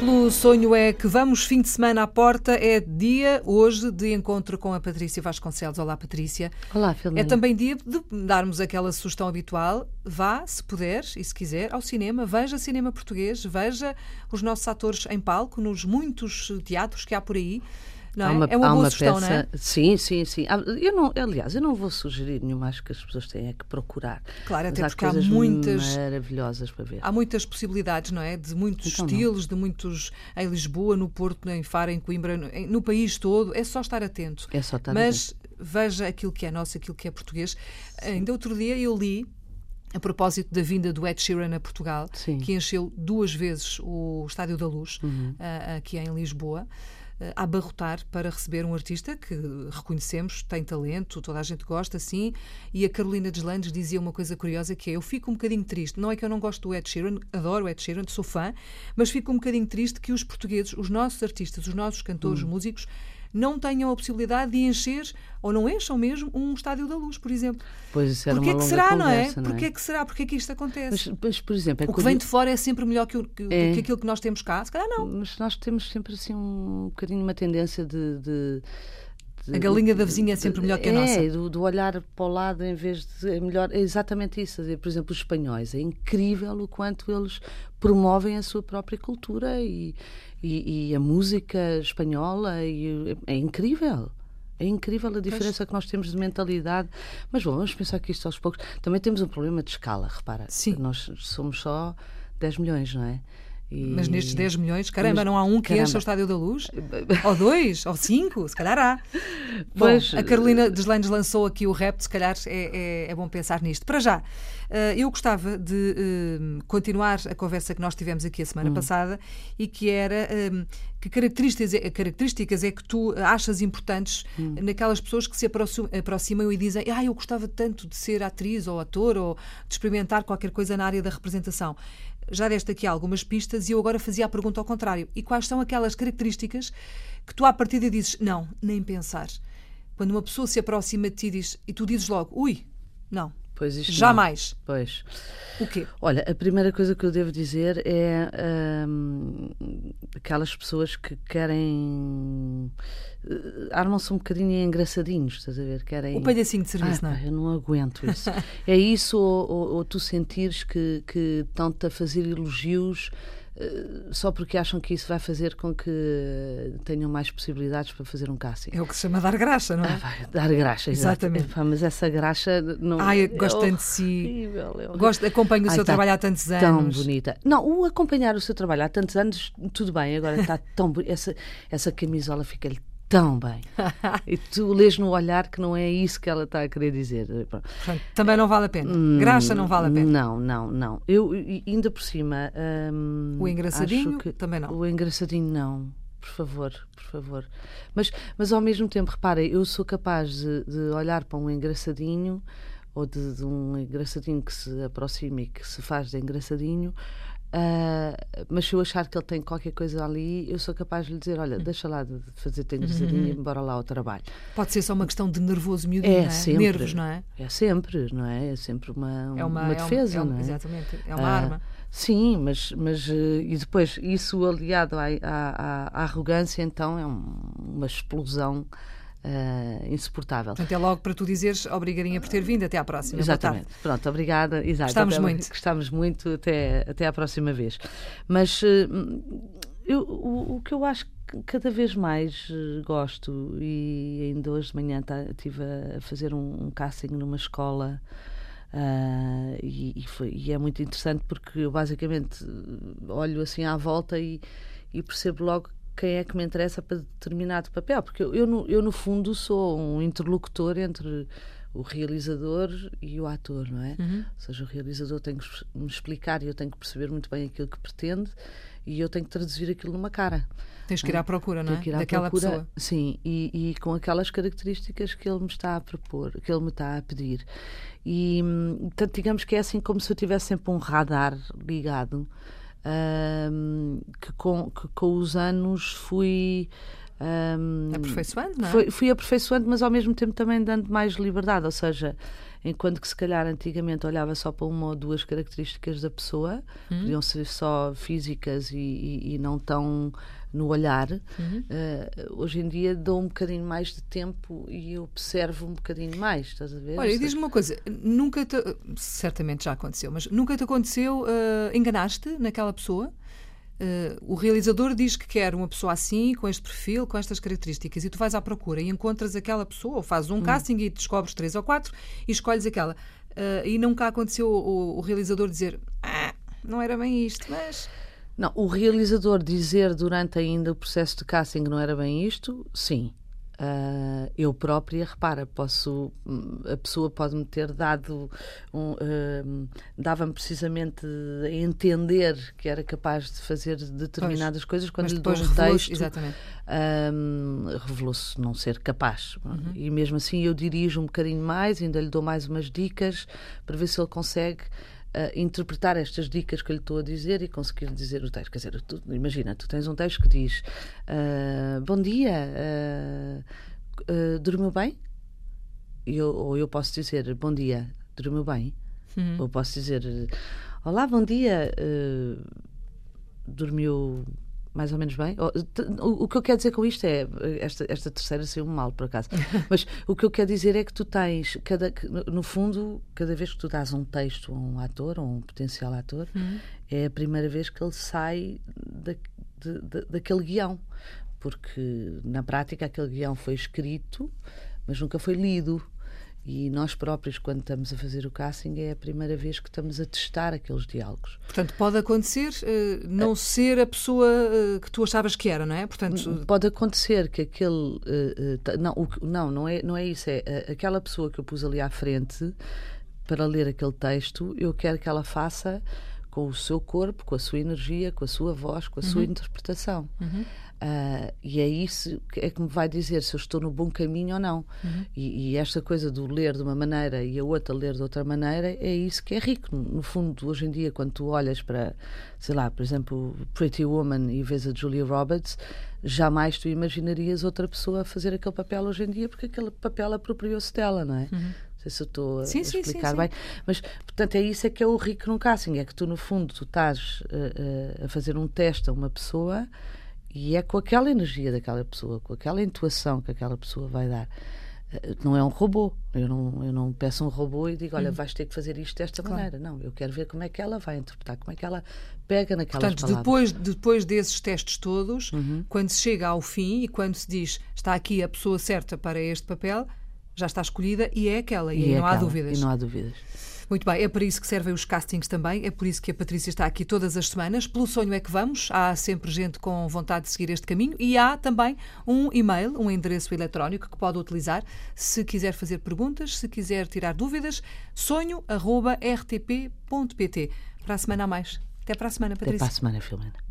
pelo sonho é que vamos fim de semana à porta. É dia hoje de encontro com a Patrícia Vasconcelos. Olá, Patrícia. Olá, Filomena. É também dia de darmos aquela sugestão habitual. Vá, se puder e se quiser, ao cinema. Veja cinema português. Veja os nossos atores em palco nos muitos teatros que há por aí. Não é? Há uma, é uma há uma sugestão, peça, não é? Sim, sim, sim. Eu não, aliás, eu não vou sugerir nenhuma, acho que as pessoas têm é que procurar. Claro, até há porque há coisas muitas- maravilhosas para ver. Há muitas possibilidades, não é? De muitos Então não. estilos, de muitos em Lisboa, no Porto, em Faro, em Coimbra, no, no país todo. É só estar atento. É só estar Mas veja aquilo que é nosso, aquilo que é português. Ainda outro dia eu li, a propósito da vinda do Ed Sheeran a Portugal, Sim. Uhum. que encheu duas vezes o Estádio da Luz, ah, aqui em Lisboa. A abarrotar para receber um artista que reconhecemos, tem talento, toda a gente gosta, sim. E a Carolina Deslandes dizia uma coisa curiosa que é: eu fico um bocadinho triste. Não é que eu não gosto do Ed Sheeran, adoro o Ed Sheeran, sou fã, mas fico um bocadinho triste que os portugueses, os nossos artistas, os nossos cantores, Hum. músicos, não tenham a possibilidade de encher, ou não encham mesmo, um estádio da luz, por exemplo. Pois isso era Porquê uma que será, não é? conversa, não é? Porquê que será? Porquê que isto acontece? Mas, mas, por exemplo, é o que vem de fora é sempre melhor que, o- que- É. que aquilo que nós temos cá? Se calhar não. Mas nós temos sempre assim um bocadinho uma tendência de. de- de- A galinha da vizinha é sempre melhor que a é, nossa. do, do olhar para o lado em vez de. É melhor, é exatamente isso. Por exemplo, os espanhóis. É incrível o quanto eles promovem a sua própria cultura e, e, e a música espanhola. E, é incrível. É incrível a diferença que nós temos de mentalidade. Mas bom, vamos pensar que isto aos poucos. Também temos um problema de escala, repara. Sim. Nós somos só 10 milhões, não é? E- Mas nestes 10 milhões, caramba, Mas- não há um que caramba. encha o Estádio da Luz? ou dois? Ou cinco? Se calhar há. Bom, a Carolina Deslandes lançou aqui o rap, se calhar é, é- é bom pensar nisto. Para já, eh, eu gostava de eh, continuar a conversa que nós tivemos aqui a semana passada e que era eh, que características, é- características é que tu achas importantes naquelas pessoas que se aproxim- aproximam e dizem ah, eu gostava tanto de ser atriz ou ator ou de experimentar qualquer coisa na área da representação. Já deste aqui algumas pistas e eu agora fazia a pergunta ao contrário. E quais são aquelas características que tu à partida dizes não, nem pensar? Quando uma pessoa se aproxima de ti e diz, e tu dizes logo, ui, não, Pois isto não. jamais. Pois. O quê? Olha, a primeira coisa que eu devo dizer é hum, aquelas pessoas que querem. eh, armam-se um bocadinho engraçadinhos, estás a ver? Querem. O palhacinho de serviço, Ah, não é? eu não aguento isso. é isso ou, ou- ou tu sentires que, que estão-te a fazer elogios só porque acham que isso vai fazer com que tenham mais possibilidades para fazer um casting. É o que se chama dar graxa, não Ah, é? vai, dar graxa. Exatamente. Epá, mas essa graxa não. Ai, eu gosto é tanto de si. é. Gosto, acompanho o Ai, seu tá trabalho há tantos Tão anos. bonita. Não, o acompanhar o seu trabalho há tantos anos, tudo bem, agora está tão bonita. Essa, essa camisola fica-lhe tão bem. e tu lês no olhar que não é isso que ela está a querer dizer. Portanto, também não vale a pena. Graxa não vale a pena. Hum, Não, não, não. Eu, ainda por cima. hum, O engraçadinho que- também não. O engraçadinho não. Por favor, por favor. Mas, mas ao mesmo tempo, repara, eu sou capaz de, de olhar para um engraçadinho ou de, de um engraçadinho que se aproxima e que se faz de engraçadinho. ah, mas se eu achar que ele tem qualquer coisa ali, eu sou capaz de lhe dizer: Olha, deixa lá de fazer-te engraçadinho e embora lá ao trabalho. Pode ser só uma questão de nervoso miudinho, É não é? sempre. Nervos, não é? É sempre, não é? É sempre uma, É uma, uma é um- defesa, é um- não é? Exatamente. É uma Ah, arma. Sim, mas, mas eh, e depois isso aliado à, à- à- à arrogância, então é um- uma explosão eh, insuportável. Portanto, é logo para tu dizeres obrigadinha por ter vindo. Até à próxima. Exatamente. Pronto, obrigada. Exato. Gostamos Até- muito. Gostamos muito até, até à próxima vez. Mas eh, eu- o, o que eu acho que cada vez mais eh, gosto, e ainda hoje de manhã estive a, fazer um, um casting numa escola. ah, e, e foi- e é muito interessante porque eu basicamente olho assim à volta e, e percebo logo quem é que me interessa para determinado papel, porque eu, eu, no, eu, no fundo sou um interlocutor entre o realizador e o ator, não é? Uhum. Ou seja, o realizador tem que me explicar e eu tenho que perceber muito bem aquilo que pretende e eu tenho que traduzir aquilo numa cara. Tens que ir à procura, não é? Que ir à Daquela procura, pessoa. Sim, e, e com aquelas características que ele me está a propor, que ele me está a pedir. E, hum, portanto, digamos que é assim como se eu tivesse sempre um radar ligado, hum, que, com, que com os anos fui. hum, Aperfeiçoando, não é? Fui, fui aperfeiçoando, mas ao mesmo tempo também dando mais liberdade, ou seja, enquanto que se calhar antigamente olhava só para uma ou duas características da pessoa, uhum. podiam ser só físicas e, e, e não tão no olhar, uhum. uh, hoje em dia dou um bocadinho mais de tempo e observo um bocadinho mais, estás a ver? Olha, diz-me uma coisa, nunca te, certamente já aconteceu, mas nunca te aconteceu, uh, enganaste naquela pessoa? Uh, o realizador diz que quer uma pessoa assim, com este perfil, com estas características, e tu vais à procura e encontras aquela pessoa, ou fazes um hum. casting e descobres três ou quatro e escolhes aquela. Uh, e nunca aconteceu o, o, realizador dizer ah, não era bem isto, mas. Não, o realizador dizer durante ainda o processo de casting não era bem isto, sim. Uh, eu própria, repara, posso, a pessoa pode-me ter dado, um, uh, dava-me precisamente a entender que era capaz de fazer determinadas pois, coisas quando lhe dou um texto. revelou-se não ser capaz. Uhum. E mesmo assim eu dirijo um bocadinho mais, ainda lhe dou mais umas dicas para ver se ele consegue uh, interpretar estas dicas que eu lhe estou a dizer e conseguir dizer o texto. Quer dizer, tu, imagina, tu tens um texto que diz: uh, Bom dia, uh, dormiu bem? Eu, ou eu posso dizer: Bom dia, dormiu bem? Uhum. Ou posso dizer: Olá, bom dia, dormiu mais ou menos bem. O, que eu quero dizer com isto é. Esta, esta terceira saiu mal, por acaso. Mas o que eu quero dizer é que tu tens, cada, no fundo, cada vez que tu dás um texto a um ator, ou um potencial ator, uhum. é a primeira vez que ele sai da, de, de, daquele guião. Porque, na prática, aquele guião foi escrito, mas nunca foi lido. E nós próprios, quando estamos a fazer o casting, é a primeira vez que estamos a testar aqueles diálogos. Portanto, pode acontecer uh, não uh, ser a pessoa uh, que tu achavas que era, não é? Portanto, pode acontecer que aquele. não, o, não, não é, não é isso. É aquela pessoa que eu pus ali à frente para ler aquele texto, eu quero que ela faça com o seu corpo, com a sua energia, com a sua voz, com a uhum. sua interpretação. Uhum. Uh, e é isso que é que me vai dizer se eu estou no bom caminho ou não. Uhum. E, e, esta coisa do ler de uma maneira e a outra ler de outra maneira é isso que é rico. No fundo, hoje em dia, quando tu olhas para, sei lá, por exemplo, Pretty Woman e vês a Julia Roberts, jamais tu imaginarias outra pessoa a fazer aquele papel hoje em dia, porque aquele papel apropriou-se dela, não é? Não sei se eu estou a sim, explicar sim, sim, bem, mas portanto é isso é que é o rico no casting, é que tu no fundo tu estás uh, uh, a fazer um teste a uma pessoa e é com aquela energia daquela pessoa, com aquela intuação que aquela pessoa vai dar. Eh, não é um robô. Eu não, eu não peço um robô e digo, olha, uhum. vais ter que fazer isto desta claro. maneira. Não, eu quero ver como é que ela vai interpretar, como é que ela pega naquelas Portanto, palavras. depois, depois desses testes todos, uhum. quando se chega ao fim e quando se diz está aqui a pessoa certa para este papel, já está escolhida e é aquela. E, e é não aquela, há dúvidas. E não há dúvidas. Muito bem, é para isso que servem os castings também, é por isso que a Patrícia está aqui todas as semanas. Pelo sonho é que vamos, há sempre gente com vontade de seguir este caminho e há também um e-mail, um endereço eletrónico que pode utilizar se quiser fazer perguntas, se quiser tirar dúvidas, sonho.rtp.pt. Para a semana a mais. Até para a semana, Patrícia. Até para a semana, Filomena.